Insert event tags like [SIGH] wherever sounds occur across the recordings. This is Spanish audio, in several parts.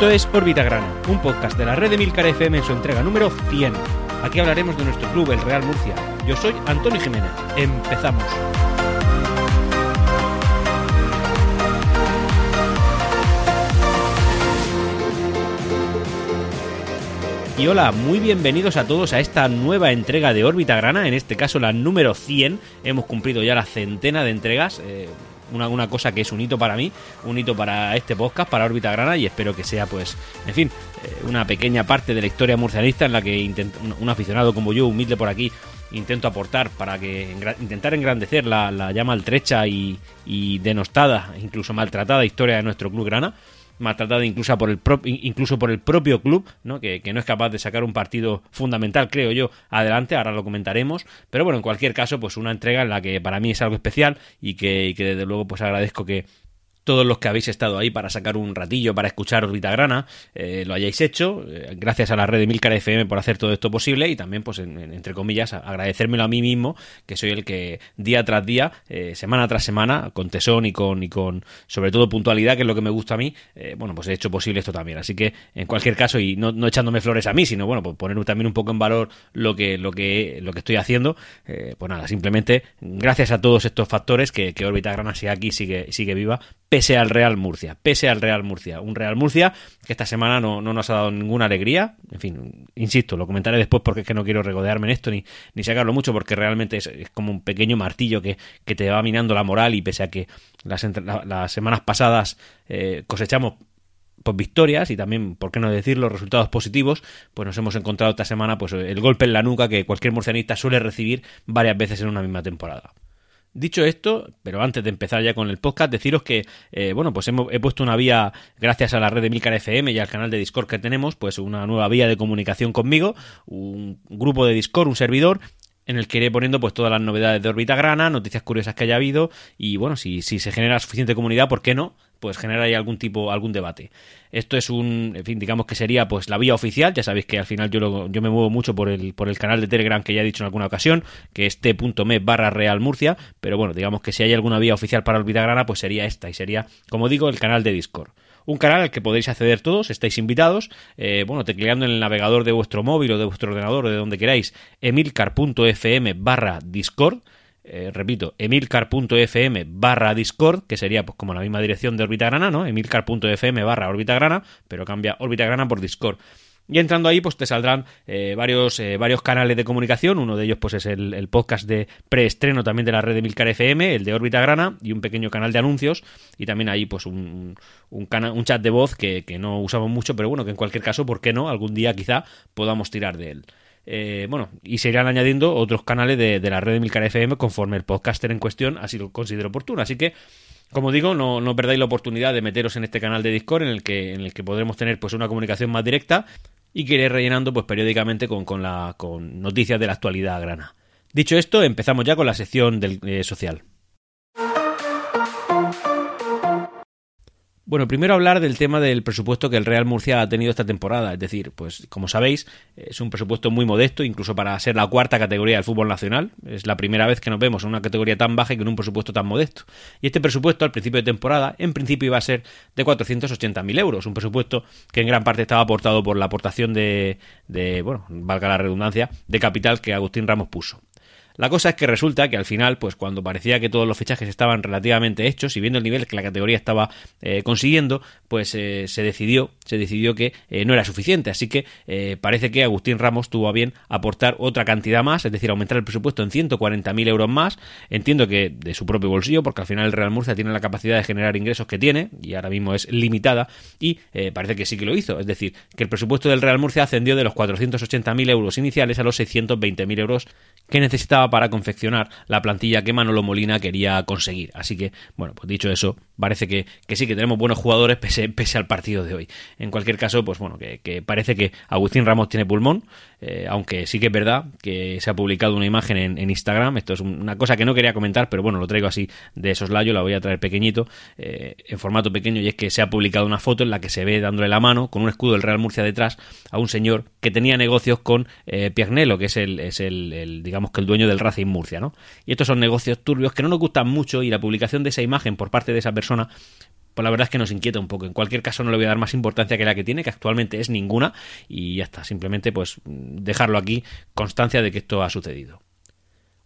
Esto es Órbita Grana, un podcast de la red de Milcar FM en su entrega número 100. Aquí hablaremos de nuestro club, el Real Murcia. Yo soy Antonio Jiménez. Empezamos. Y hola, muy bienvenidos a todos a esta nueva entrega de Órbita Grana, en este caso la número 100. Hemos cumplido ya la centena de entregas. Eh, una, una, cosa que es un hito para mí, un hito para este podcast, para Órbita Grana, y espero que sea, pues, en fin, eh, una pequeña parte de la historia murcianista en la que un, aficionado como yo, humilde por aquí, intento aportar para que intentar engrandecer la, la ya maltrecha y, y denostada, incluso maltratada historia de nuestro club grana maltratada incluso por el, incluso por el propio club, ¿no? Que, que, no es capaz de sacar un partido fundamental, creo yo, adelante, ahora lo comentaremos, pero bueno, en cualquier caso, pues una entrega en la que para mí es algo especial y que, y que desde luego pues agradezco que, todos los que habéis estado ahí para sacar un ratillo para escuchar Orbita Grana, eh, lo hayáis hecho. Eh, gracias a la red de Milcar FM por hacer todo esto posible y también, pues, entre comillas, agradecérmelo a mí mismo, que soy el que día tras día, eh, semana tras semana, con tesón y con, y con, sobre todo, puntualidad, que es lo que me gusta a mí, bueno, pues he hecho posible esto también. Así que, en cualquier caso, y no, echándome flores a mí, sino, bueno, pues poner también un poco en valor lo que, lo que, lo que estoy haciendo, pues nada, simplemente, gracias a todos estos factores que, que Orbita Grana sigue aquí, sigue, sigue viva, pese al Real Murcia, pese al Real Murcia. Un Real Murcia que esta semana no, no, nos ha dado ninguna alegría. En fin, insisto, lo comentaré después porque es que no quiero regodearme en esto ni, ni sacarlo mucho porque realmente es, como un pequeño martillo que, que, te va minando la moral y pese a que las, la, las semanas pasadas eh, cosechamos pues victorias y también, por qué no decirlo, resultados positivos, pues nos hemos encontrado esta semana pues el golpe en la nuca que cualquier murcianista suele recibir varias veces en una misma temporada. Dicho esto, pero antes de empezar ya con el podcast, deciros que, eh, bueno, pues hemos, he puesto una vía, gracias a la red de Milcar FM y al canal de Discord que tenemos, pues una nueva vía de comunicación conmigo, un grupo de Discord, un servidor, en el que iré poniendo pues todas las novedades de órbita grana, noticias curiosas que haya habido y bueno, si, si se genera suficiente comunidad, ¿por qué no? pues genera ahí algún tipo, algún debate. Esto es un, en fin, digamos que sería pues la vía oficial, ya sabéis que al final yo, lo, yo me muevo mucho por el, por el canal de Telegram que ya he dicho en alguna ocasión, que es t.me barra Real Murcia, pero bueno, digamos que si hay alguna vía oficial para Grana, pues sería esta, y sería, como digo, el canal de Discord. Un canal al que podéis acceder todos, estáis invitados, eh, bueno, tecleando en el navegador de vuestro móvil o de vuestro ordenador o de donde queráis, emilcar.fm barra Discord, eh, repito, emilcar.fm barra Discord, que sería pues como la misma dirección de Orbitagrana, ¿no? emilcar.fm barra Orbitagrana, pero cambia Orbitagrana por Discord. Y entrando ahí, pues te saldrán eh, varios, eh, varios canales de comunicación. Uno de ellos, pues, es el, podcast de preestreno también de la red de Milcar FM, el de Órbita Grana, y un pequeño canal de anuncios. Y también ahí, pues, un, un, cana un chat de voz que, que, no usamos mucho, pero bueno, que en cualquier caso, ¿por qué no? Algún día quizá podamos tirar de él. Eh, bueno, y se irán añadiendo otros canales de, de, la red de Milcar FM conforme el podcaster en cuestión así lo considere oportuno. Así que, como digo, no, no, perdáis la oportunidad de meteros en este canal de Discord en el que, en el que podremos tener pues una comunicación más directa y que iré rellenando pues periódicamente con, con, la, con noticias de la actualidad grana. Dicho esto, empezamos ya con la sección del, eh, social. Bueno, primero hablar del tema del presupuesto que el Real Murcia ha tenido esta temporada. Es decir, pues como sabéis, es un presupuesto muy modesto, incluso para ser la cuarta categoría del fútbol nacional. Es la primera vez que nos vemos en una categoría tan baja y con un presupuesto tan modesto. Y este presupuesto al principio de temporada, en principio iba a ser de 480.000 euros. Un presupuesto que en gran parte estaba aportado por la aportación de, de, bueno, valga la redundancia, de capital que Agustín Ramos puso. La cosa es que resulta que al final, pues cuando parecía que todos los fichajes estaban relativamente hechos y viendo el nivel que la categoría estaba eh, consiguiendo, pues eh, se decidió, se decidió que eh, no era suficiente. Así que parece que Agustín Ramos tuvo a bien aportar otra cantidad más, es decir, aumentar el presupuesto en 140.000 euros más. Entiendo que de su propio bolsillo, porque al final el Real Murcia tiene la capacidad de generar ingresos que tiene y ahora mismo es limitada y parece que sí que lo hizo. Es decir, que el presupuesto del Real Murcia ascendió de los 480.000 euros iniciales a los 620.000 euros que necesitaba para confeccionar la plantilla que Manolo Molina quería conseguir. Así que, bueno, pues dicho eso, parece que, que sí que tenemos buenos jugadores pese, pese, al partido de hoy. En cualquier caso, pues bueno, que, que parece que Agustín Ramos tiene pulmón, eh, aunque sí que es verdad que se ha publicado una imagen en, Instagram. Esto es una cosa que no quería comentar, pero bueno, lo traigo así de soslayo, la voy a traer pequeñito, eh, en formato pequeño, y es que se ha publicado una foto en la que se ve dándole la mano con un escudo del Real Murcia detrás a un señor que tenía negocios con eh, Piagnello, que es el, es el, el digamos que el dueño del Racing Murcia, ¿no? Y estos son negocios turbios que no nos gustan mucho y la publicación de esa imagen por parte de esa persona pues la verdad es que nos inquieta un poco. En cualquier caso no le voy a dar más importancia que la que tiene, que actualmente es ninguna, y ya está, simplemente pues dejarlo aquí, constancia de que esto ha sucedido.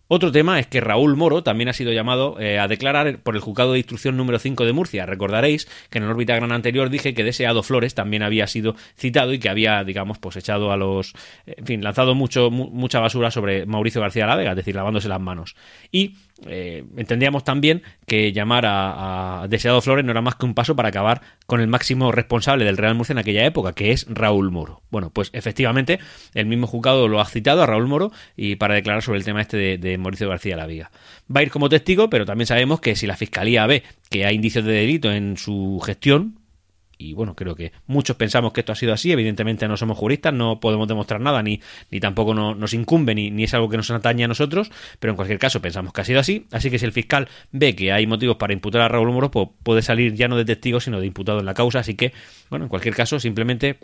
Otro tema es que Raúl Moro también ha sido llamado eh, a declarar por el juzgado de instrucción número 5 de Murcia. Recordaréis que en el órbita gran anterior dije que Deseado Flores también había sido citado y que había, digamos, pues echado a los. En fin, lanzado mucho, mucha basura sobre Mauricio García la Vega, es decir, lavándose las manos. Y eh, entendíamos también que llamar a, Deseado Flores no era más que un paso para acabar con el máximo responsable del Real Murcia en aquella época, que es Raúl Moro. Bueno, pues efectivamente el mismo juzgado lo ha citado a Raúl Moro y para declarar sobre el tema este de, de Mauricio García La Viga. Va a ir como testigo, pero también sabemos que si la Fiscalía ve que hay indicios de delito en su gestión, y bueno, creo que muchos pensamos que esto ha sido así, evidentemente no somos juristas, no podemos demostrar nada, ni, ni tampoco nos incumbe, ni, ni, es algo que nos atañe a nosotros, pero en cualquier caso pensamos que ha sido así, así que si el fiscal ve que hay motivos para imputar a Raúl Moro, pues puede salir ya no de testigo, sino de imputado en la causa, así que, bueno, en cualquier caso, simplemente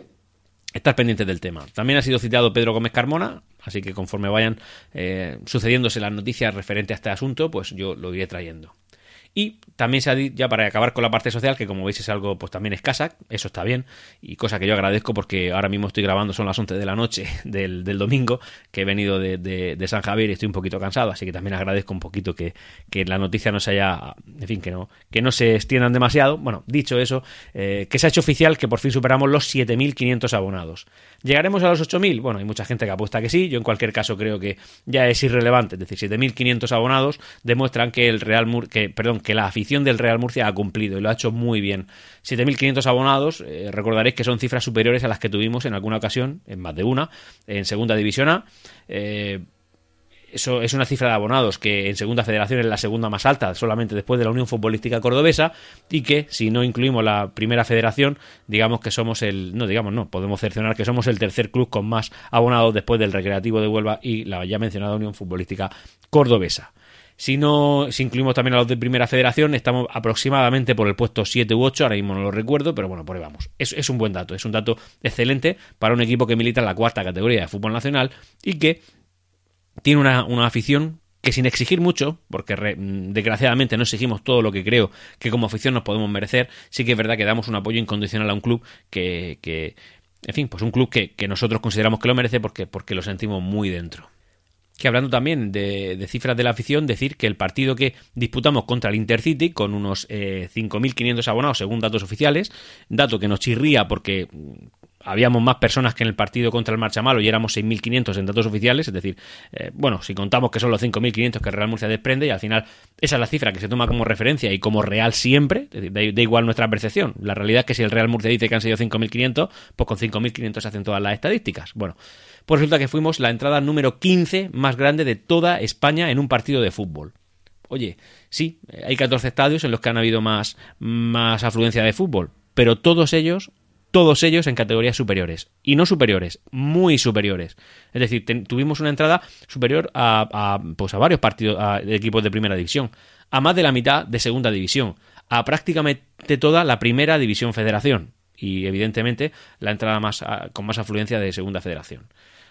estar pendientes del tema. También ha sido citado Pedro Gómez Carmona, así que conforme vayan eh, sucediéndose las noticias referentes a este asunto, pues yo lo iré trayendo. Y también se ha dicho, ya para acabar con la parte social, que como veis es algo pues también escasa, eso está bien, y cosa que yo agradezco porque ahora mismo estoy grabando, son las 11 de la noche [LAUGHS] del, domingo, que he venido de, San Javier y estoy un poquito cansado, así que también agradezco un poquito que, la noticia no se haya, en fin, que no, que no se extiendan demasiado. Bueno, dicho eso, eh, que se ha hecho oficial que por fin superamos los 7.500 abonados. ¿Llegaremos a los 8.000? Bueno, hay mucha gente que apuesta que sí, yo en cualquier caso creo que ya es irrelevante, es decir, 7.500 abonados demuestran que el Real Mur que, perdón, que la afición del Real Murcia ha cumplido y lo ha hecho muy bien. 7.500 abonados, eh, recordaréis que son cifras superiores a las que tuvimos en alguna ocasión, en más de una, en Segunda División A. Eh, eso es una cifra de abonados que en segunda federación es la segunda más alta, solamente después de la Unión Futbolística Cordobesa, y que si no incluimos la primera federación, digamos que somos el, no digamos no, podemos cercionar que somos el tercer club con más abonados después del Recreativo de Huelva y la ya mencionada Unión Futbolística Cordobesa. Si no, si incluimos también a los de Primera Federación, estamos aproximadamente por el puesto 7 u 8, ahora mismo no lo recuerdo, pero bueno, por ahí vamos. Es, es un buen dato, es un dato excelente para un equipo que milita en la cuarta categoría de fútbol nacional y que tiene una, una afición que sin exigir mucho, porque desgraciadamente no exigimos todo lo que creo que como afición nos podemos merecer, sí que es verdad que damos un apoyo incondicional a un club que, que en fin, pues un club que, que nosotros consideramos que lo merece porque, porque lo sentimos muy dentro que hablando también de, cifras de la afición, decir que el partido que disputamos contra el Intercity, con unos 5.500 eh, abonados según datos oficiales, dato que nos chirría porque habíamos más personas que en el partido contra el Marchamalo y éramos 6.500 en datos oficiales, es decir, eh, bueno, si contamos que son los 5.500 que Real Murcia desprende y al final esa es la cifra que se toma como referencia y como real siempre, da, igual nuestra percepción. La realidad es que si el Real Murcia dice que han sido 5.500, pues con 5.500 se hacen todas las estadísticas. Bueno, pues resulta que fuimos la entrada número 15 más grande de toda España en un partido de fútbol. Oye, sí, hay 14 estadios en los que han habido más, más afluencia de fútbol, pero todos ellos todos ellos en categorías superiores. Y no superiores, muy superiores. Es decir, tuvimos una entrada superior a, pues a varios partidos de equipos de primera división, a más de la mitad de segunda división, a prácticamente toda la primera división federación. Y evidentemente la entrada más con más afluencia de segunda federación.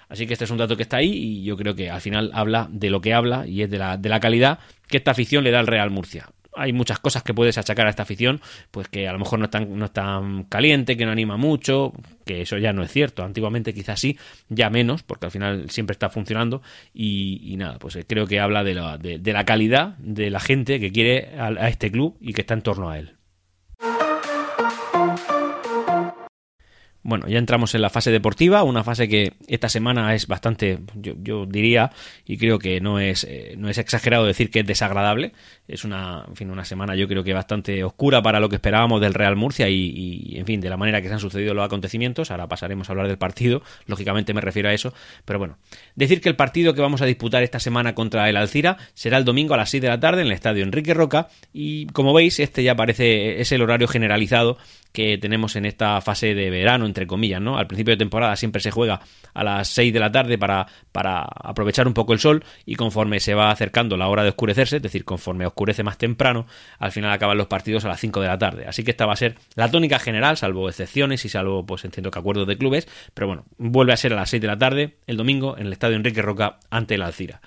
Así que este es un dato que está ahí y yo creo que al final habla de lo que habla y es de la, de la calidad que esta afición le da al Real Murcia hay muchas cosas que puedes achacar a esta afición, pues que a lo mejor no es tan, no es tan caliente, que no anima mucho, que eso ya no es cierto. Antiguamente quizás sí, ya menos, porque al final siempre está funcionando. Y, nada, pues eh, creo que habla de la, de, la calidad de la gente que quiere a este club y que está en torno a él. Bueno, ya entramos en la fase deportiva, una fase que esta semana es bastante, yo, diría, y creo que no es, eh, no es exagerado decir que es desagradable. Es una, en fin, una semana yo creo que bastante oscura para lo que esperábamos del Real Murcia y, en fin, de la manera que se han sucedido los acontecimientos. Ahora pasaremos a hablar del partido, lógicamente me refiero a eso, pero bueno, decir que el partido que vamos a disputar esta semana contra el Alcira será el domingo a las 6 de la tarde en el estadio Enrique Roca y como veis, este ya parece, es el horario generalizado que tenemos en esta fase de verano, entre comillas, ¿no? Al principio de temporada siempre se juega a las 6 de la tarde para, para aprovechar un poco el sol y conforme se va acercando la hora de oscurecerse, es decir, conforme oscurece más temprano, al final acaban los partidos a las 5 de la tarde. Así que esta va a ser la tónica general, salvo excepciones y salvo, pues entiendo que acuerdos de clubes, pero bueno, vuelve a ser a las 6 de la tarde el domingo en el estadio Enrique Roca ante el Alcira.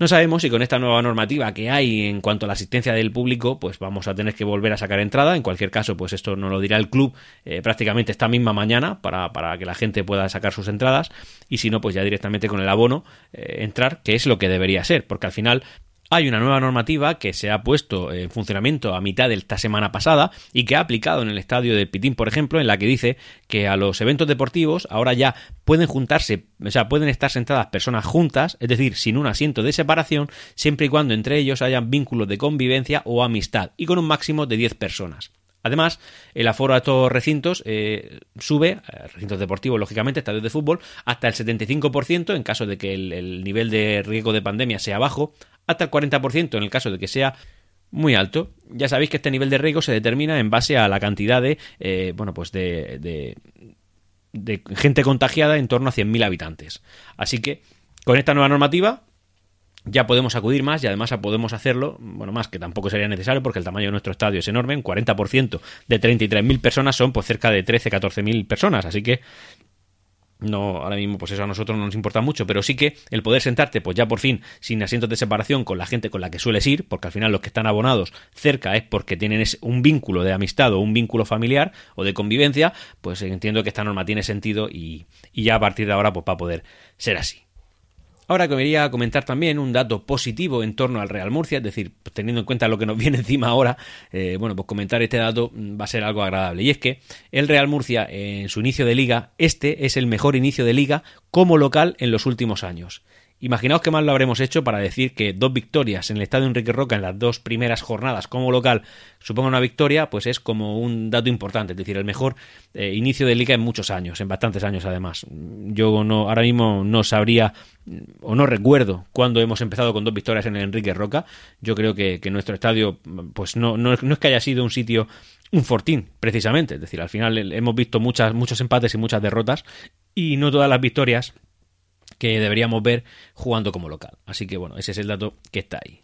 No sabemos si con esta nueva normativa que hay en cuanto a la asistencia del público, pues vamos a tener que volver a sacar entrada. En cualquier caso, pues esto nos lo dirá el club eh, prácticamente esta misma mañana para, para, que la gente pueda sacar sus entradas. Y si no, pues ya directamente con el abono eh, entrar, que es lo que debería ser, porque al final hay una nueva normativa que se ha puesto en funcionamiento a mitad de esta semana pasada y que ha aplicado en el estadio de Pitín, por ejemplo, en la que dice que a los eventos deportivos ahora ya pueden juntarse, o sea, pueden estar sentadas personas juntas, es decir, sin un asiento de separación, siempre y cuando entre ellos hayan vínculos de convivencia o amistad y con un máximo de 10 personas. Además, el aforo a estos recintos eh, sube, eh, recintos deportivos, lógicamente, estadios de fútbol, hasta el 75% en caso de que el nivel de riesgo de pandemia sea bajo, hasta el 40% en el caso de que sea muy alto. Ya sabéis que este nivel de riesgo se determina en base a la cantidad de, eh, bueno, pues de, de, gente contagiada en torno a 100.000 habitantes. Así que con esta nueva normativa ya podemos acudir más y además podemos hacerlo, bueno, más que tampoco sería necesario porque el tamaño de nuestro estadio es enorme, un 40% de 33.000 personas son pues cerca de 13-14.000 personas, así que no, ahora mismo, pues eso a nosotros no nos importa mucho, pero sí que el poder sentarte, pues ya por fin, sin asientos de separación con la gente con la que sueles ir, porque al final los que están abonados cerca es porque tienen un vínculo de amistad o un vínculo familiar o de convivencia, pues entiendo que esta norma tiene sentido y, y ya a partir de ahora, pues va a poder ser así. Ahora que quería comentar también un dato positivo en torno al Real Murcia, es decir, pues teniendo en cuenta lo que nos [LAUGHS] viene encima ahora, eh, bueno, pues comentar este dato mm, va a ser algo agradable. Y es que el Real Murcia, en su inicio de liga, este es el mejor inicio de liga como local en los últimos años. Imaginaos qué mal lo habremos hecho para decir que dos victorias en el estadio Enrique Roca en las dos primeras jornadas como local suponga una victoria, pues es como un dato importante, es decir, el mejor eh, inicio de liga en muchos años, en bastantes años además. Yo no, ahora mismo no sabría o no recuerdo cuándo hemos empezado con dos victorias en el Enrique Roca. Yo creo que, nuestro estadio, pues no, no, no es que haya sido un sitio un fortín, precisamente. Es decir, al final hemos visto muchas, muchos empates y muchas derrotas y no todas las victorias que deberíamos ver jugando como local. Así que bueno, ese es el dato que está ahí.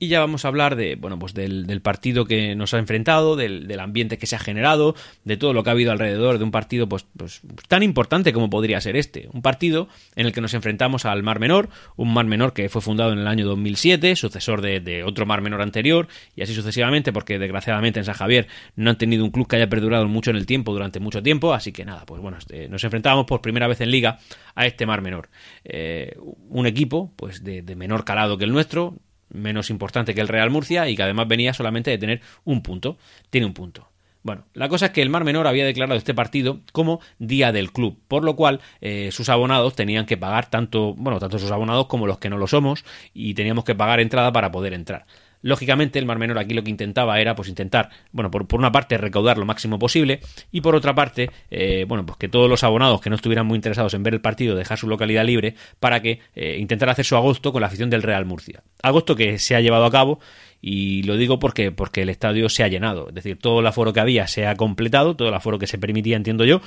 Y ya vamos a hablar de, bueno, pues del, partido que nos ha enfrentado, del, ambiente que se ha generado, de todo lo que ha habido alrededor de un partido pues, pues, tan importante como podría ser este. Un partido en el que nos enfrentamos al Mar Menor, un Mar Menor que fue fundado en el año 2007, sucesor de, otro Mar Menor anterior, y así sucesivamente, porque desgraciadamente en San Javier no han tenido un club que haya perdurado mucho en el tiempo, durante mucho tiempo, así que nada, pues bueno, este, nos enfrentábamos por primera vez en liga a este Mar Menor. Eh, un equipo pues de menor calado que el nuestro, menos importante que el Real Murcia y que además venía solamente de tener un punto. Tiene un punto. Bueno, la cosa es que el Mar Menor había declarado este partido como día del club, por lo cual eh, sus abonados tenían que pagar tanto, bueno, tanto sus abonados como los que no lo somos, y teníamos que pagar entrada para poder entrar. Lógicamente, el Mar Menor aquí lo que intentaba era, pues, intentar, bueno, por, una parte, recaudar lo máximo posible y por otra parte, eh, bueno, pues que todos los abonados que no estuvieran muy interesados en ver el partido dejar su localidad libre para que eh, intentara hacer su agosto con la afición del Real Murcia. Agosto que se ha llevado a cabo y lo digo porque, porque el estadio se ha llenado, es decir, todo el aforo que había se ha completado, todo el aforo que se permitía, entiendo yo,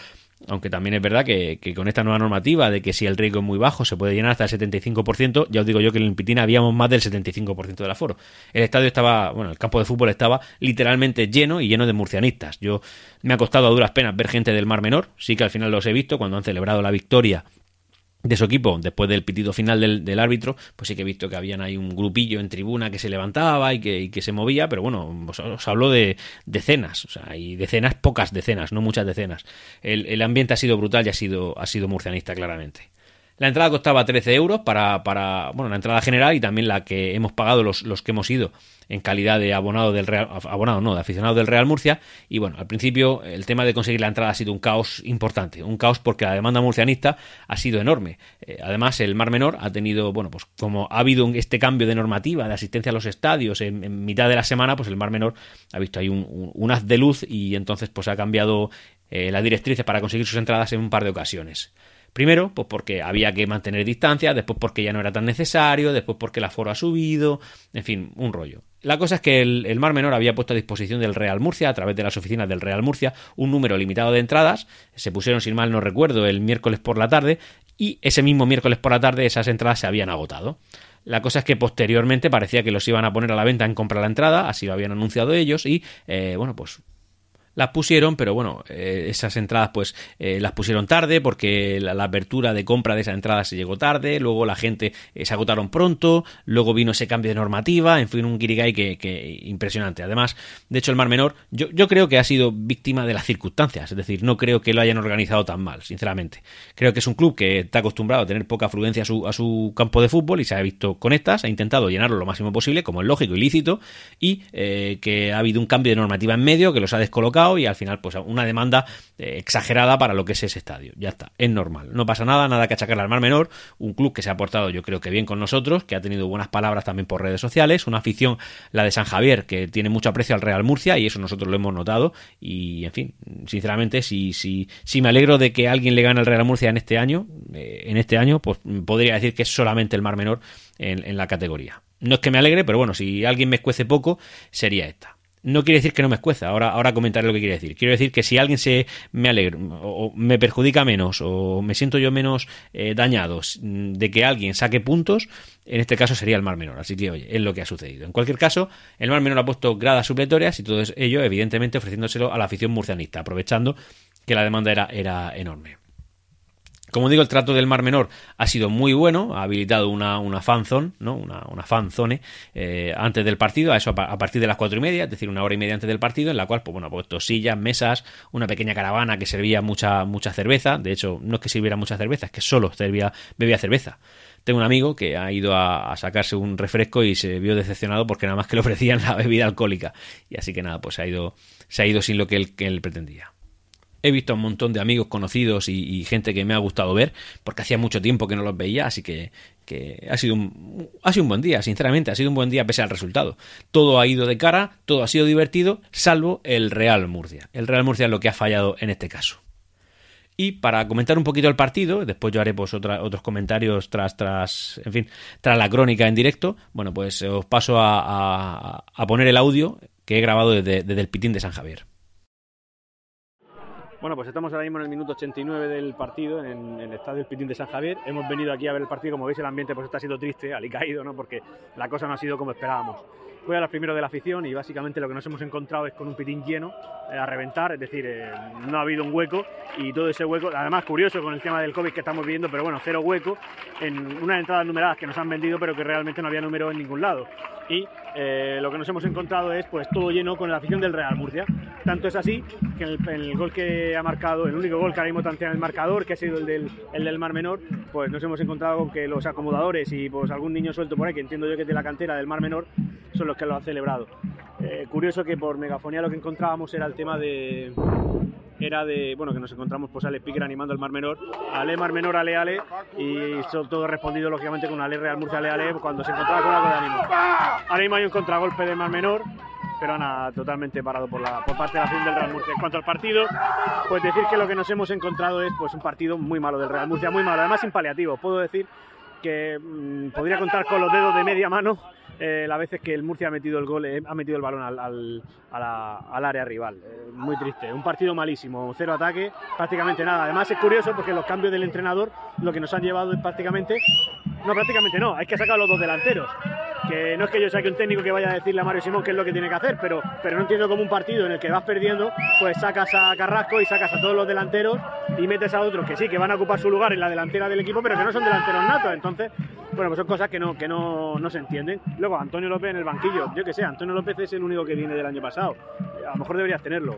aunque también es verdad que, con esta nueva normativa de que si el riesgo es muy bajo se puede llenar hasta el 75%, ya os digo yo que en el Pitina habíamos más del 75% del aforo. El estadio estaba, bueno, el campo de fútbol estaba literalmente lleno y lleno de murcianistas. Yo me ha costado a duras penas ver gente del Mar Menor, sí que al final los he visto cuando han celebrado la victoria de su equipo, después del pitido final del, árbitro, pues sí que he visto que habían ahí un grupillo en tribuna que se levantaba y que, se movía, pero bueno, os, hablo de decenas, o sea, y decenas, pocas decenas, no muchas decenas. El, el ambiente ha sido brutal y ha sido, ha sido murcianista, claramente. La entrada costaba 13 euros para, para, bueno, la entrada general y también la que hemos pagado los, los que hemos ido en calidad de abonado del Real, abonado no, de aficionado del Real Murcia. Y bueno, al principio el tema de conseguir la entrada ha sido un caos importante, un caos porque la demanda murcianista ha sido enorme. Eh, además, el Mar Menor ha tenido, bueno, pues como ha habido este cambio de normativa de asistencia a los estadios en, mitad de la semana, pues el Mar Menor ha visto ahí un, haz de luz y entonces pues ha cambiado eh, las directrices para conseguir sus entradas en un par de ocasiones. Primero, pues porque había que mantener distancia, después porque ya no era tan necesario, después porque el aforo ha subido, en fin, un rollo. La cosa es que el, Mar Menor había puesto a disposición del Real Murcia, a través de las oficinas del Real Murcia, un número limitado de entradas. Se pusieron, sin mal no recuerdo, el miércoles por la tarde y ese mismo miércoles por la tarde esas entradas se habían agotado. La cosa es que posteriormente parecía que los iban a poner a la venta en compra la entrada, así lo habían anunciado ellos y, eh, bueno, pues las pusieron, pero bueno, eh, esas entradas pues eh, las pusieron tarde porque la, apertura de compra de esas entradas se llegó tarde, luego la gente eh, se agotaron pronto, luego vino ese cambio de normativa, en fin, un guirigay que, que impresionante. Además, de hecho, el Mar Menor, yo, yo creo que ha sido víctima de las circunstancias, es decir, no creo que lo hayan organizado tan mal, sinceramente. Creo que es un club que está acostumbrado a tener poca afluencia a su, a su campo de fútbol y se ha visto con estas, ha intentado llenarlo lo máximo posible, como es lógico y lícito, y que ha habido un cambio de normativa en medio que los ha descolocado y al final pues una demanda eh, exagerada para lo que es ese estadio. Ya está, es normal. No pasa nada, nada que achacarle al Mar Menor, un club que se ha portado yo creo que bien con nosotros, que ha tenido buenas palabras también por redes sociales, una afición, la de San Javier, que tiene mucho aprecio al Real Murcia y eso nosotros lo hemos notado y en fin, sinceramente si, si, si me alegro de que alguien le gane al Real Murcia en este año, eh, en este año pues podría decir que es solamente el Mar Menor en, en la categoría. No es que me alegre, pero bueno, si alguien me escuece poco, sería esta no quiere decir que no me escueza. Ahora, ahora comentaré lo que quiere decir. Quiero decir que si alguien se me alegra o me perjudica menos o me siento yo menos eh, dañado de que alguien saque puntos, en este caso sería el Mar Menor. Así que, oye, es lo que ha sucedido. En cualquier caso, el Mar Menor ha puesto gradas supletorias y todo ello, evidentemente, ofreciéndoselo a la afición murcianista, aprovechando que la demanda era, era enorme. Como digo, el trato del Mar Menor ha sido muy bueno, ha habilitado una, una fanzone, ¿no? una, una fanzone eh, antes del partido, a eso a, partir de las cuatro y media, es decir, una hora y media antes del partido, en la cual, pues bueno, ha puesto sillas, mesas, una pequeña caravana que servía mucha, mucha cerveza, de hecho, no es que sirviera mucha cerveza, es que solo servía, bebía cerveza. Tengo un amigo que ha ido a, sacarse un refresco y se vio decepcionado porque nada más que le ofrecían la bebida alcohólica. Y así que nada, pues ha ido, se ha ido sin lo que él pretendía. He visto a un montón de amigos conocidos y, gente que me ha gustado ver, porque hacía mucho tiempo que no los veía, así que, ha, sido un, ha sido un buen día, sinceramente, ha sido un buen día pese al resultado. Todo ha ido de cara, todo ha sido divertido, salvo el Real Murcia. El Real Murcia es lo que ha fallado en este caso. Y para comentar un poquito el partido, después yo haré pues otros comentarios tras, tras, en fin, tras la crónica en directo, bueno, pues os paso a, poner el audio que he grabado desde el Pitín de San Javier. Bueno, pues estamos ahora mismo en el minuto 89 del partido en, el estadio Pitín de San Javier. Hemos venido aquí a ver el partido, como veis el ambiente pues está siendo triste, alicaído, ¿no? Porque la cosa no ha sido como esperábamos. Fue a los primeros de la afición y básicamente lo que nos hemos encontrado es con un pitín lleno eh, a reventar, es decir, eh, no ha habido un hueco y todo ese hueco, además curioso con el tema del COVID que estamos viviendo, pero bueno, cero hueco en unas entradas numeradas que nos han vendido pero que realmente no había número en ningún lado. Y eh, lo que nos hemos encontrado es pues todo lleno con la afición del Real Murcia. Tanto es así que en el, gol que ha marcado, el único gol que ahora mismo tantea en el marcador, que ha sido el del, el del Mar Menor, pues nos hemos encontrado con que los acomodadores y pues algún niño suelto por ahí, que entiendo yo que es de la cantera del Mar Menor, son los que lo han celebrado. Eh, curioso que por megafonía lo que encontrábamos era el tema de era de, bueno, que nos encontramos pues Ale Piquer animando al Mar Menor, Ale Mar Menor, Ale Ale, y todo respondido lógicamente con Ale Real Murcia, Ale Ale, cuando se encontraba con algo de ánimo. Ahora mismo hay un contragolpe de Mar Menor, pero nada, totalmente parado por, la, por parte de la afición del Real Murcia. En cuanto al partido, pues decir que lo que nos hemos encontrado es pues un partido muy malo del Real Murcia, muy malo, además sin paliativo. Puedo decir que mm, podría contar con los dedos de media mano eh, las veces que el Murcia ha metido el gol, eh, ha metido el balón al, área rival. Eh, muy triste, un partido malísimo, cero ataque, prácticamente nada. Además es curioso porque los cambios del entrenador lo que nos han llevado es prácticamente, no prácticamente no, hay que sacar a los dos delanteros que no es que yo saque un técnico que vaya a decirle a Mario Simón qué es lo que tiene que hacer, pero, pero no entiendo como un partido en el que vas perdiendo, pues sacas a Carrasco y sacas a todos los delanteros y metes a otros que sí, que van a ocupar su lugar en la delantera del equipo, pero que no son delanteros natos. Entonces, bueno, pues son cosas que no, que no, no se entienden. Luego, Antonio López en el banquillo, yo que sé, Antonio López es el único que viene del año pasado. A lo mejor deberías tenerlo.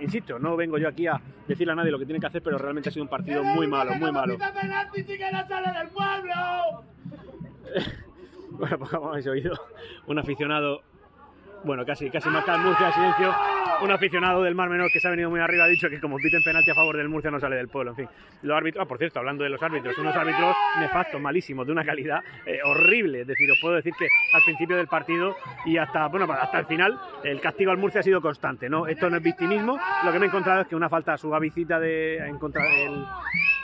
Insisto, no vengo yo aquí a decirle a nadie lo que tiene que hacer, pero realmente ha sido un partido muy malo, muy malo. [LAUGHS] [LAUGHS] Bueno, pues como habéis oído, un aficionado, bueno, casi, casi marca el Murcia silencio, un aficionado del Mar Menor que se ha venido muy arriba ha dicho que como piten penalti a favor del Murcia no sale del pueblo, en fin. Los árbitros, ah, por cierto, hablando de los árbitros, unos árbitros nefastos, malísimos, de una calidad eh, horrible, es decir, os puedo decir que al principio del partido y hasta, bueno, hasta el final, el castigo al Murcia ha sido constante, ¿no? Esto no es victimismo, lo que me he encontrado es que una falta suavicita de, en contra del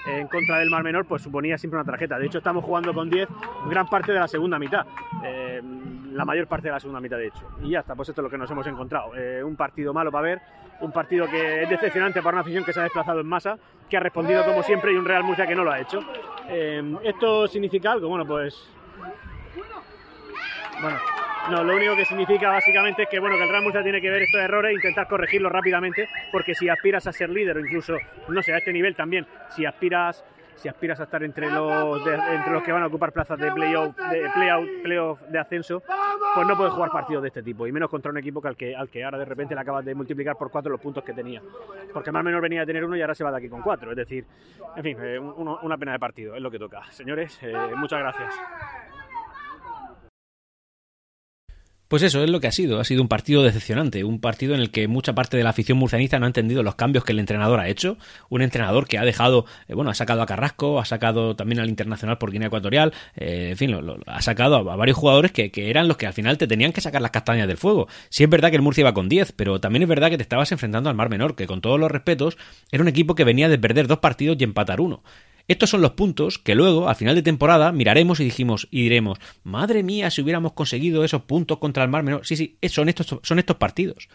en contra del Mar Menor, pues suponía siempre una tarjeta. De hecho, estamos jugando con 10 gran parte de la segunda mitad. Eh, la mayor parte de la segunda mitad, de hecho. Y ya está, pues esto es lo que nos hemos encontrado. Eh, un partido malo para ver, un partido que es decepcionante para una afición que se ha desplazado en masa, que ha respondido como siempre y un Real Murcia que no lo ha hecho. Eh, ¿Esto significa algo? Bueno, pues... Bueno, No, lo único que significa básicamente es que bueno que el Real Murcia tiene que ver estos errores e intentar corregirlos rápidamente, porque si aspiras a ser líder o incluso, no sé, a este nivel también, si aspiras si aspiras a estar entre los entre los que van a ocupar plazas de playoff de playout, playoff de ascenso, pues no puedes jugar partidos de este tipo y menos contra un equipo que al que al que ahora de repente le acabas de multiplicar por cuatro los puntos que tenía, porque más o menos venía a tener uno y ahora se va de aquí con cuatro, es decir, en fin, eh, una pena de partido, es lo que toca. Señores, eh, muchas gracias. Pues eso es lo que ha sido. Ha sido un partido decepcionante, un partido en el que mucha parte de la afición murcianista no ha entendido los cambios que el entrenador ha hecho. Un entrenador que ha dejado, eh, bueno, ha sacado a Carrasco, ha sacado también al Internacional por Guinea Ecuatorial, eh, en fin, lo, ha sacado a, varios jugadores que, que, eran los que al final te tenían que sacar las castañas del fuego. Sí es verdad que el Murcia iba con 10, pero también es verdad que te estabas enfrentando al Mar Menor, que con todos los respetos era un equipo que venía de perder dos partidos y empatar uno. Estos son los puntos que luego, al final de temporada, miraremos y dijimos y diremos, madre mía, si hubiéramos conseguido esos puntos contra el Mar Menor. Sí, sí, son estos, son estos partidos.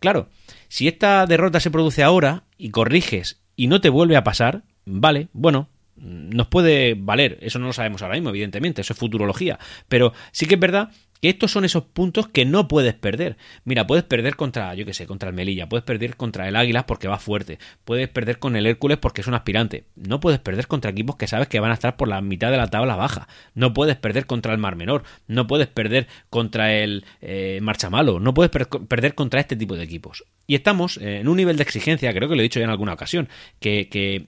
Claro, si esta derrota se produce ahora y corriges y no te vuelve a pasar, vale, bueno, nos puede valer. Eso no lo sabemos ahora mismo, evidentemente, eso es futurología. Pero sí que es verdad que estos son esos puntos que no puedes perder. Mira, puedes perder contra, yo qué sé, contra el Melilla, puedes perder contra el Águila porque va fuerte, puedes perder con el Hércules porque es un aspirante, no puedes perder contra equipos que sabes que van a estar por la mitad de la tabla baja, no puedes perder contra el Mar Menor, no puedes perder contra el eh, Marchamalo, no puedes perder contra este tipo de equipos. Y estamos en un nivel de exigencia, creo que lo he dicho ya en alguna ocasión, que, que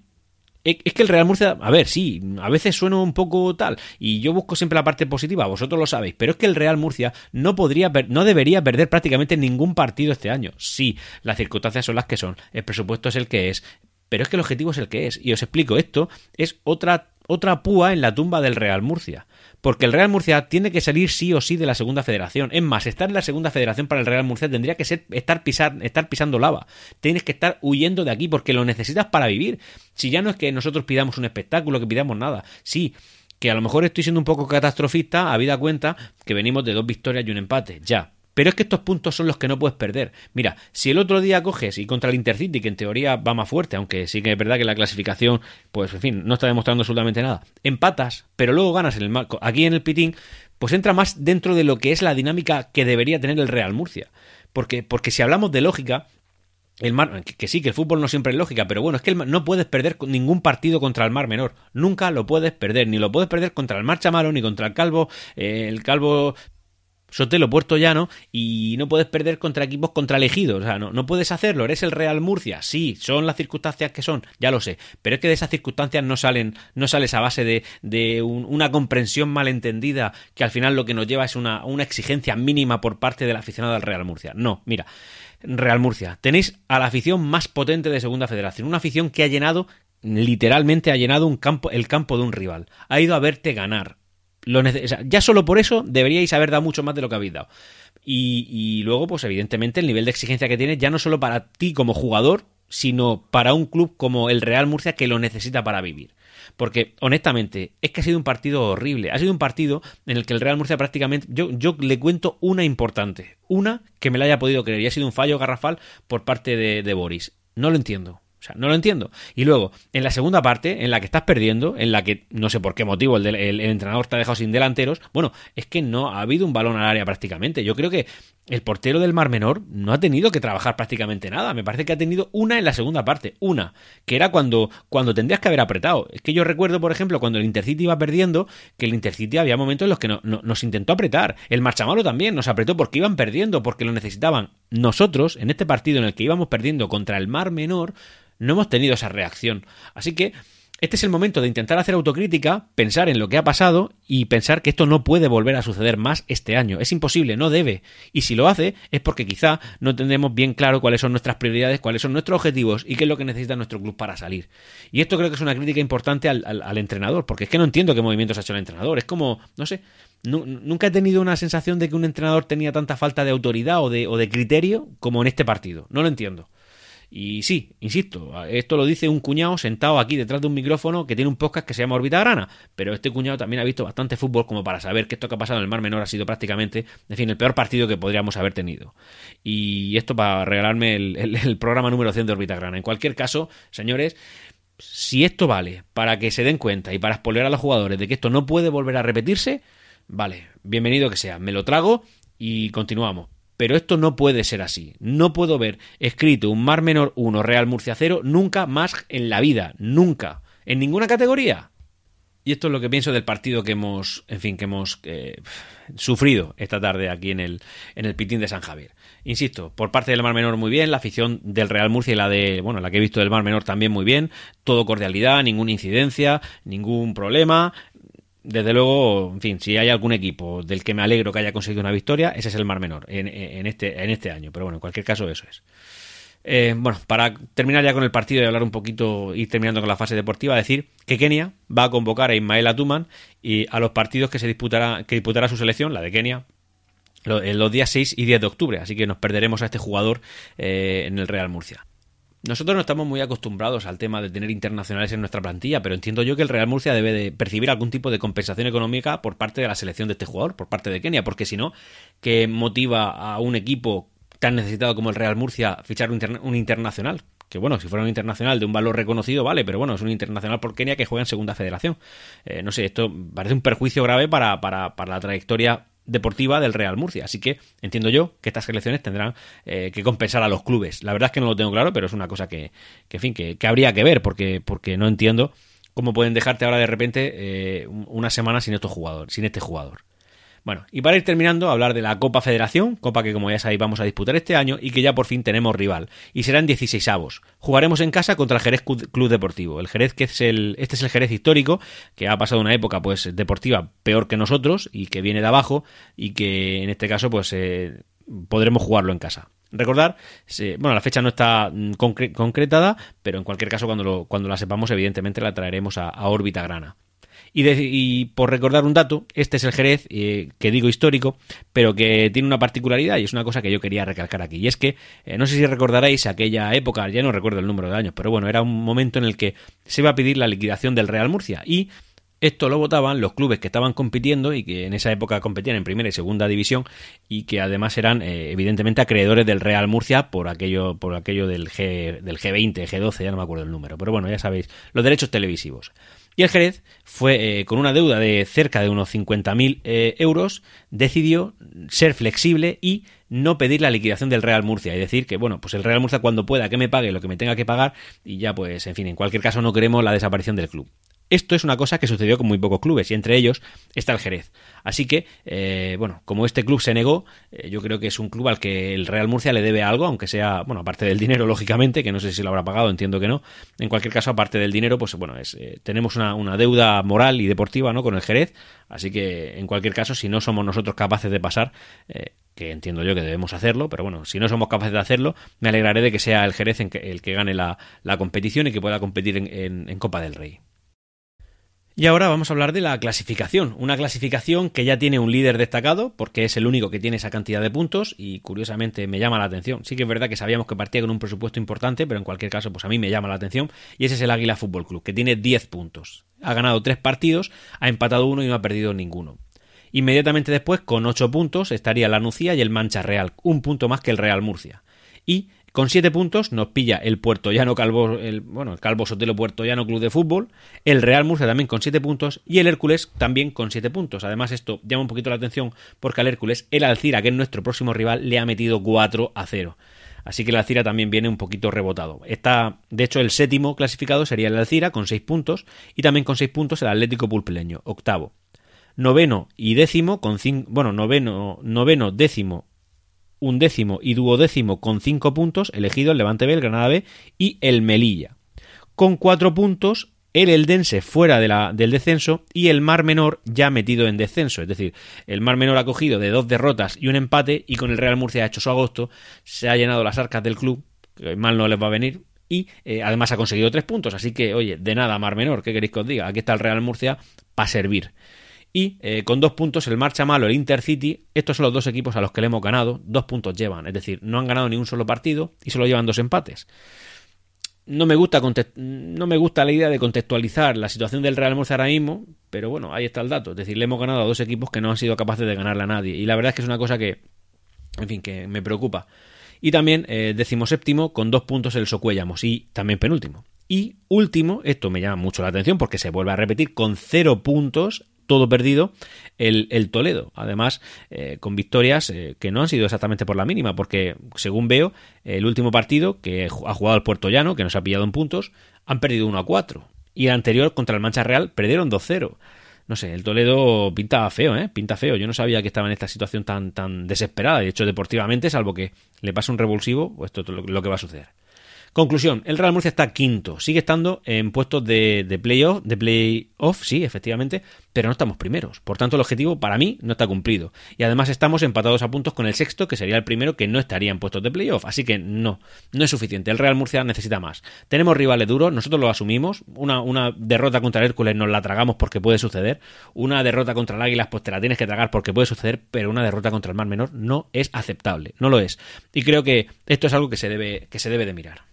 es que el Real Murcia, a ver, sí, a veces suena un poco tal, y yo busco siempre la parte positiva, vosotros lo sabéis, pero es que el Real Murcia no podría, no debería perder prácticamente ningún partido este año. Sí, las circunstancias son las que son, el presupuesto es el que es, pero es que el objetivo es el que es, y os explico, esto es otra, otra púa en la tumba del Real Murcia porque el Real Murcia tiene que salir sí o sí de la segunda federación. Es más, estar en la segunda federación para el Real Murcia tendría que ser estar, pisar, estar pisando lava. Tienes que estar huyendo de aquí porque lo necesitas para vivir. Si ya no es que nosotros pidamos un espectáculo, que pidamos nada. Sí, que a lo mejor estoy siendo un poco catastrofista, habida cuenta que venimos de dos victorias y un empate. Ya, pero es que estos puntos son los que no puedes perder. Mira, si el otro día coges y contra el Intercity, que en teoría va más fuerte, aunque sí que es verdad que la clasificación, pues en fin, no está demostrando absolutamente nada, empatas, pero luego ganas en el marco. Aquí en el Pitín, pues entra más dentro de lo que es la dinámica que debería tener el Real Murcia. Porque, porque si hablamos de lógica, el mar, que, sí, que el fútbol no siempre es lógica, pero bueno, es que no puedes perder ningún partido contra el Mar Menor. Nunca lo puedes perder, ni lo puedes perder contra el Mar Chamalo, ni contra el Calvo, eh, el Calvo Sotelo Puerto Llano y no puedes perder contra equipos contra elegidos. O sea, no, no puedes hacerlo. Eres el Real Murcia. Sí, son las circunstancias que son, ya lo sé. Pero es que de esas circunstancias no salen, no sales a base de, de una comprensión malentendida que al final lo que nos lleva es una, una exigencia mínima por parte del aficionado al Real Murcia. No, mira. Real Murcia, tenéis a la afición más potente de Segunda Federación, una afición que ha llenado literalmente ha llenado un campo, el campo de un rival. Ha ido a verte ganar, ya solo por eso deberíais haber dado mucho más de lo que habéis dado. Y, luego, pues evidentemente, el nivel de exigencia que tienes ya no solo para ti como jugador, sino para un club como el Real Murcia que lo necesita para vivir. Porque, honestamente, es que ha sido un partido horrible. Ha sido un partido en el que el Real Murcia prácticamente. Yo, yo le cuento una importante. Una que me la haya podido creer. Y ha sido un fallo garrafal por parte de Boris. No lo entiendo. O sea, no lo entiendo. Y luego, en la segunda parte, en la que estás perdiendo, en la que no sé por qué motivo el, el, entrenador te ha dejado sin delanteros, bueno, es que no ha habido un balón al área prácticamente. Yo creo que el portero del Mar Menor no ha tenido que trabajar prácticamente nada. Me parece que ha tenido una en la segunda parte. Una, que era cuando, cuando tendrías que haber apretado. Es que yo recuerdo, por ejemplo, cuando el Intercity iba perdiendo, que el Intercity había momentos en los que no, nos intentó apretar. El Marchamalo también nos apretó porque iban perdiendo, porque lo necesitaban. Nosotros, en este partido en el que íbamos perdiendo contra el Mar Menor, no hemos tenido esa reacción. Así que este es el momento de intentar hacer autocrítica, pensar en lo que ha pasado y pensar que esto no puede volver a suceder más este año. Es imposible, no debe. Y si lo hace es porque quizá no tendremos bien claro cuáles son nuestras prioridades, cuáles son nuestros objetivos y qué es lo que necesita nuestro club para salir. Y esto creo que es una crítica importante al, entrenador, porque es que no entiendo qué movimientos ha hecho el entrenador. Es como, no sé, nunca he tenido una sensación de que un entrenador tenía tanta falta de autoridad o de, o de criterio como en este partido. No lo entiendo. Y sí, insisto, esto lo dice un cuñado sentado aquí detrás de un micrófono que tiene un podcast que se llama Orbita Grana, pero este cuñado también ha visto bastante fútbol como para saber que esto que ha pasado en el Mar Menor ha sido prácticamente, en fin, el peor partido que podríamos haber tenido. Y esto para regalarme el, programa número 100 de Orbita Grana. En cualquier caso, señores, si esto vale para que se den cuenta y para exponer a los jugadores de que esto no puede volver a repetirse, vale, bienvenido que sea, me lo trago Y continuamos. Pero esto no puede ser así. No puedo ver escrito un Mar Menor 1 Real Murcia 0 nunca más en la vida. Nunca. En ninguna categoría. Y esto es lo que pienso del partido que hemos, en fin, que hemos eh, sufrido esta tarde aquí en el, en el Pitín de San Javier. Insisto, por parte del Mar Menor muy bien, la afición del Real Murcia y la de, bueno, la que he visto del Mar Menor también muy bien, todo cordialidad, ninguna incidencia, ningún problema. Desde luego, en fin, si hay algún equipo del que me alegro que haya conseguido una victoria, ese es el Mar Menor en, en este, en este año. Pero bueno, en cualquier caso, eso es. Eh, bueno, para terminar ya con el partido y hablar un poquito, ir terminando con la fase deportiva, decir que Kenia va a convocar a Ismael Atuman y a los partidos que se disputará, que disputará su selección, la de Kenia, en los días 6 y 10 de octubre. Así que nos perderemos a este jugador eh, en el Real Murcia. Nosotros no estamos muy acostumbrados al tema de tener internacionales en nuestra plantilla, pero entiendo yo que el Real Murcia debe de percibir algún tipo de compensación económica por parte de la selección de este jugador, por parte de Kenia, porque si no, ¿qué motiva a un equipo tan necesitado como el Real Murcia fichar un, internacional. Que bueno, si fuera un internacional de un valor reconocido, vale, pero bueno, es un internacional por Kenia que juega en segunda federación. Eh, no sé, esto parece un perjuicio grave para, para, para la trayectoria deportiva del Real Murcia. Así que entiendo yo que estas selecciones tendrán eh, que compensar a los clubes. La verdad es que no lo tengo claro, pero es una cosa que, que en fin, que, que, habría que ver, porque, porque no entiendo cómo pueden dejarte ahora de repente eh, una semana sin estos jugadores, sin este jugador. Bueno, y para ir terminando, hablar de la Copa Federación, Copa que como ya sabéis vamos a disputar este año y que ya por fin tenemos rival. Y serán 16 avos. Jugaremos en casa contra el Jerez Club Deportivo. El Jerez que es el, este es el Jerez histórico, que ha pasado una época pues deportiva peor que nosotros y que viene de abajo y que en este caso pues eh, podremos jugarlo en casa. Recordar, bueno, la fecha no está mm, concretada, pero en cualquier caso cuando, lo, cuando la sepamos evidentemente la traeremos a, a órbita grana. Y, por recordar un dato, este es el Jerez, eh, que digo histórico, pero que tiene una particularidad y es una cosa que yo quería recalcar aquí. Y es que, eh, no sé si recordaréis aquella época, ya no recuerdo el número de años, pero bueno, era un momento en el que se iba a pedir la liquidación del Real Murcia y esto lo votaban los clubes que estaban compitiendo y que en esa época competían en primera y segunda división y que además eran eh, evidentemente acreedores del Real Murcia por aquello por aquello del G del G20, G12, ya no me acuerdo el número, pero bueno, ya sabéis, los derechos televisivos. Y el Jerez fue, eh, con una deuda de cerca de unos 50.000 eh, euros, decidió ser flexible y no pedir la liquidación del Real Murcia. Y decir que, bueno, pues el Real Murcia cuando pueda que me pague lo que me tenga que pagar y ya, pues, en fin, en cualquier caso no queremos la desaparición del club. Esto es una cosa que sucedió con muy pocos clubes y entre ellos está el Jerez. Así que, eh, bueno, como este club se negó, eh, yo creo que es un club al que el Real Murcia le debe algo, aunque sea, bueno, aparte del dinero, [LAUGHS] lógicamente, que no sé si lo habrá pagado, entiendo que no. En cualquier caso, aparte del dinero, pues bueno, es, eh, tenemos una, deuda moral y deportiva, ¿no? Con el Jerez. Así que, en cualquier caso, si no somos nosotros capaces de pasar, que entiendo yo que debemos hacerlo, pero bueno, si no somos capaces de hacerlo, me alegraré de que sea el Jerez el que gane la, competición y que pueda competir en Copa del Rey. Y ahora vamos a hablar de la clasificación. Una clasificación que ya tiene un líder destacado, porque es el único que tiene esa cantidad de puntos, y curiosamente me llama la atención. Sí que es verdad que sabíamos que partía con un presupuesto importante, pero en cualquier caso, pues a mí me llama la atención. Y ese es el Águila Fútbol Club, que tiene 10 puntos. Ha ganado 3 partidos, ha empatado uno y no ha perdido ninguno. Inmediatamente después, con 8 puntos, estaría la Nucía y el Mancha Real, un punto más que el Real Murcia. Y con siete puntos nos pilla el Puerto Llano Calvo, el, bueno, el Calvo Sotelo Puerto Llano Club de Fútbol, el Real Murcia también con siete puntos y el Hércules también con siete puntos. Además, esto llama un poquito la atención porque al Hércules, el Alcira, que es nuestro próximo rival, le ha metido 4 a 0. Así que el Alcira también viene un poquito rebotado. Está, de hecho, el séptimo clasificado sería el Alcira con seis puntos y también con seis puntos el Atlético Pulpeleño, octavo. Noveno y décimo con cinco, bueno, noveno, noveno, décimo un décimo y duodécimo con cinco puntos, elegido el Levante B, el Granada B y el Melilla. Con cuatro puntos, el Eldense fuera de la, del descenso y el Mar Menor ya metido en descenso. Es decir, el Mar Menor ha cogido de dos derrotas y un empate y con el Real Murcia ha hecho su agosto, se ha llenado las arcas del club, que mal no les va a venir, y eh, además ha conseguido tres puntos. Así que, oye, de nada, Mar Menor, ¿qué queréis que os diga? Aquí está el Real Murcia para servir. Y eh, con dos puntos el Marcha Malo, el Intercity, estos son los dos equipos a los que le hemos ganado, dos puntos llevan, es decir, no han ganado ni un solo partido y solo llevan dos empates. No me gusta, no me gusta la idea de contextualizar la situación del Real Murcia ahora mismo, pero bueno, ahí está el dato. Es decir, le hemos ganado a dos equipos que no han sido capaces de ganarle a nadie. Y la verdad es que es una cosa que, en fin, que me preocupa. Y también eh, séptimo con dos puntos el Socuellamos y también penúltimo. Y último, esto me llama mucho la atención porque se vuelve a repetir con cero puntos todo perdido el, Toledo. Además, eh, con victorias eh, que no han sido exactamente por la mínima, porque según veo, el último partido que ha jugado el Puerto Llano, que nos ha pillado en puntos, han perdido 1 a 4. Y el anterior contra el Mancha Real perdieron 2-0 no sé, el Toledo pinta feo, ¿eh? Pinta feo. Yo no sabía que estaba en esta situación tan, tan desesperada. De hecho, deportivamente, salvo que le pase un revulsivo, pues esto es lo que va a suceder. Conclusión, el Real Murcia está quinto, sigue estando en puestos de, de playoff, de playoff, sí, efectivamente, pero no estamos primeros. Por tanto, el objetivo para mí no está cumplido. Y además estamos empatados a puntos con el sexto, que sería el primero que no estaría en puestos de playoff. Así que no, no es suficiente. El Real Murcia necesita más. Tenemos rivales duros, nosotros lo asumimos. Una, derrota contra el Hércules nos la tragamos porque puede suceder. Una derrota contra el Águilas, pues te la tienes que tragar porque puede suceder, pero una derrota contra el Mar Menor no es aceptable. No lo es. Y creo que esto es algo que se debe, que se debe de mirar.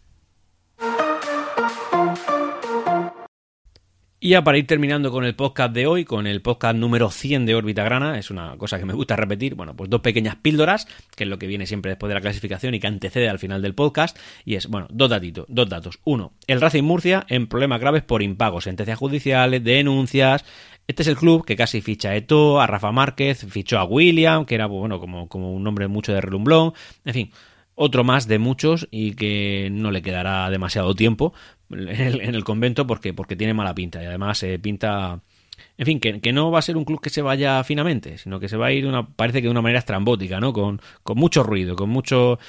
Y ya para ir terminando con el podcast de hoy, con el podcast número 100 de Órbita Grana, es una cosa que me gusta repetir, bueno, pues dos pequeñas píldoras, que es lo que viene siempre después de la clasificación y que antecede al final del podcast, y es, bueno, dos datitos, dos datos. Uno, el Racing Murcia en problemas graves por impagos, sentencias judiciales, denuncias, este es el club que casi ficha a Eto, a Rafa Márquez, fichó a William, que era, bueno, como, como un nombre mucho de relumblón, en fin, otro más de muchos y que no le quedará demasiado tiempo en el, convento porque, porque tiene mala pinta y además eh, pinta... En fin, que, no va a ser un club que se vaya finamente, sino que se va a ir, una, parece que de una manera estrambótica, ¿no? Con, con mucho ruido, con mucho...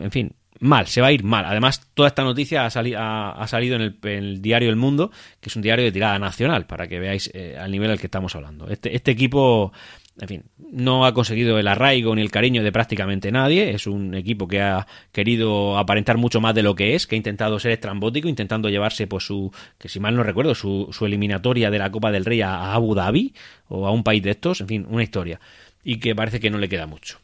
En fin, mal, se va a ir mal. Además, toda esta noticia ha, ha, salido en el, diario El Mundo, que es un diario de tirada nacional, para que veáis eh, al nivel al que estamos hablando. Este, este equipo en fin, no ha conseguido el arraigo ni el cariño de prácticamente nadie. Es un equipo que ha querido aparentar mucho más de lo que es, que ha intentado ser estrambótico, intentando llevarse, pues, su, que si mal no recuerdo, su, su eliminatoria de la Copa del Rey a Abu Dhabi o a un país de estos, en fin, una historia. Y que parece que no le queda mucho.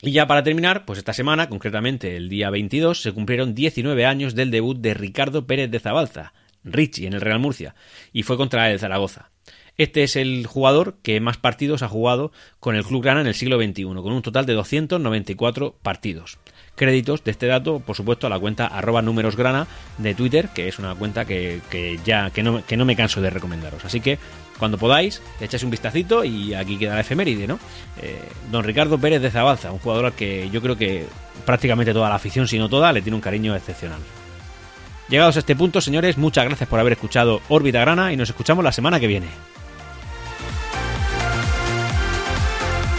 Y ya para terminar, pues esta semana, concretamente el día 22, se cumplieron 19 años del debut de Ricardo Pérez de Zabalza, Richie, en el Real Murcia, y fue contra el Zaragoza. Este es el jugador que más partidos ha jugado con el Club Grana en el siglo XXI, con un total de 294 partidos. Créditos de este dato, por supuesto, a la cuenta arroba numerosgrana de Twitter, que es una cuenta que, ya que no, que no, me canso de recomendaros. Así que cuando podáis, echáis un vistacito y aquí queda la efeméride, ¿no? Eh, don Ricardo Pérez de Zabalza, un jugador al que yo creo que prácticamente toda la afición, si no toda, le tiene un cariño excepcional. Llegados a este punto, señores, muchas gracias por haber escuchado Órbita Grana y nos escuchamos la semana que viene.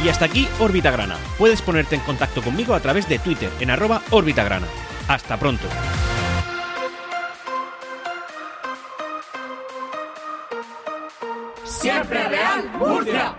Y hasta aquí Órbita Grana. Puedes ponerte en contacto conmigo a través de Twitter en arroba Grana. Hasta pronto. Siempre Real Murcia.